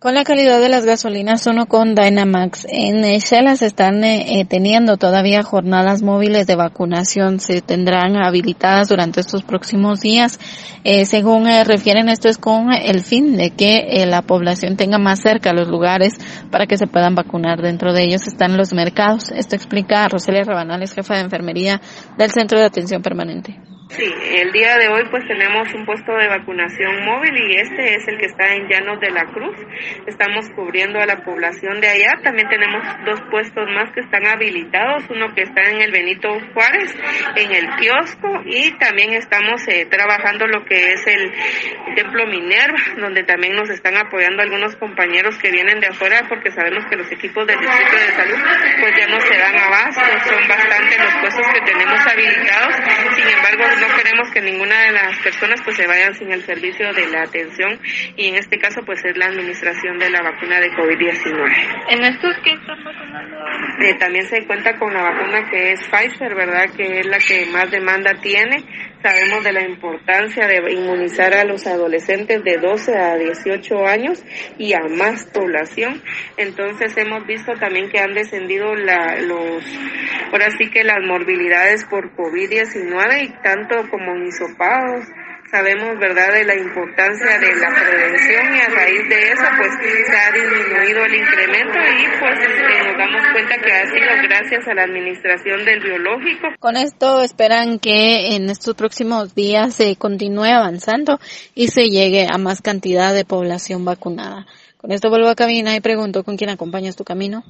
Con la calidad de las gasolinas uno con Dynamax, en Shell se están eh, teniendo todavía jornadas móviles de vacunación, se tendrán habilitadas durante estos próximos días. Eh, según eh, refieren, esto es con el fin de que la población tenga más cerca los lugares para que se puedan vacunar. Dentro de ellos están los mercados. Esto explica Roselia Rabanales, jefa de enfermería del Centro de Atención Permanente. Sí, el día de hoy pues tenemos un puesto de vacunación móvil y este es el que está en Llanos de la Cruz. Estamos cubriendo a la población de allá. También tenemos dos puestos más que están habilitados, uno que está en el Benito Juárez, en el kiosco y también estamos eh, trabajando lo que es el Templo Minerva, donde también nos están apoyando algunos compañeros que vienen de afuera porque sabemos que los equipos del Distrito de Salud pues ya no se dan abasto, son bastante los puestos que tenemos habilitados. Sin embargo, no queremos que ninguna de las personas pues se vayan sin el servicio de la atención y en este caso pues es la administración de la vacuna de COVID-19. ¿En estos qué están vacunando? Eh, también se cuenta con la vacuna que es Pfizer, ¿verdad? Que es la que más demanda tiene. Sabemos de la importancia de inmunizar a los adolescentes de 12 a 18 años y a más población. Entonces hemos visto también que han descendido la, los, ahora sí que las morbilidades por COVID-19 y tanto como hisopados sabemos, ¿verdad?, de la importancia de la prevención y a raíz de eso, pues se ha disminuido el incremento y pues este, nos damos cuenta que ha sido gracias a la administración del biológico. Con esto esperan que en estos próximos días se continúe avanzando y se llegue a más cantidad de población vacunada. Con esto vuelvo a cabina y pregunto con quién acompañas tu camino.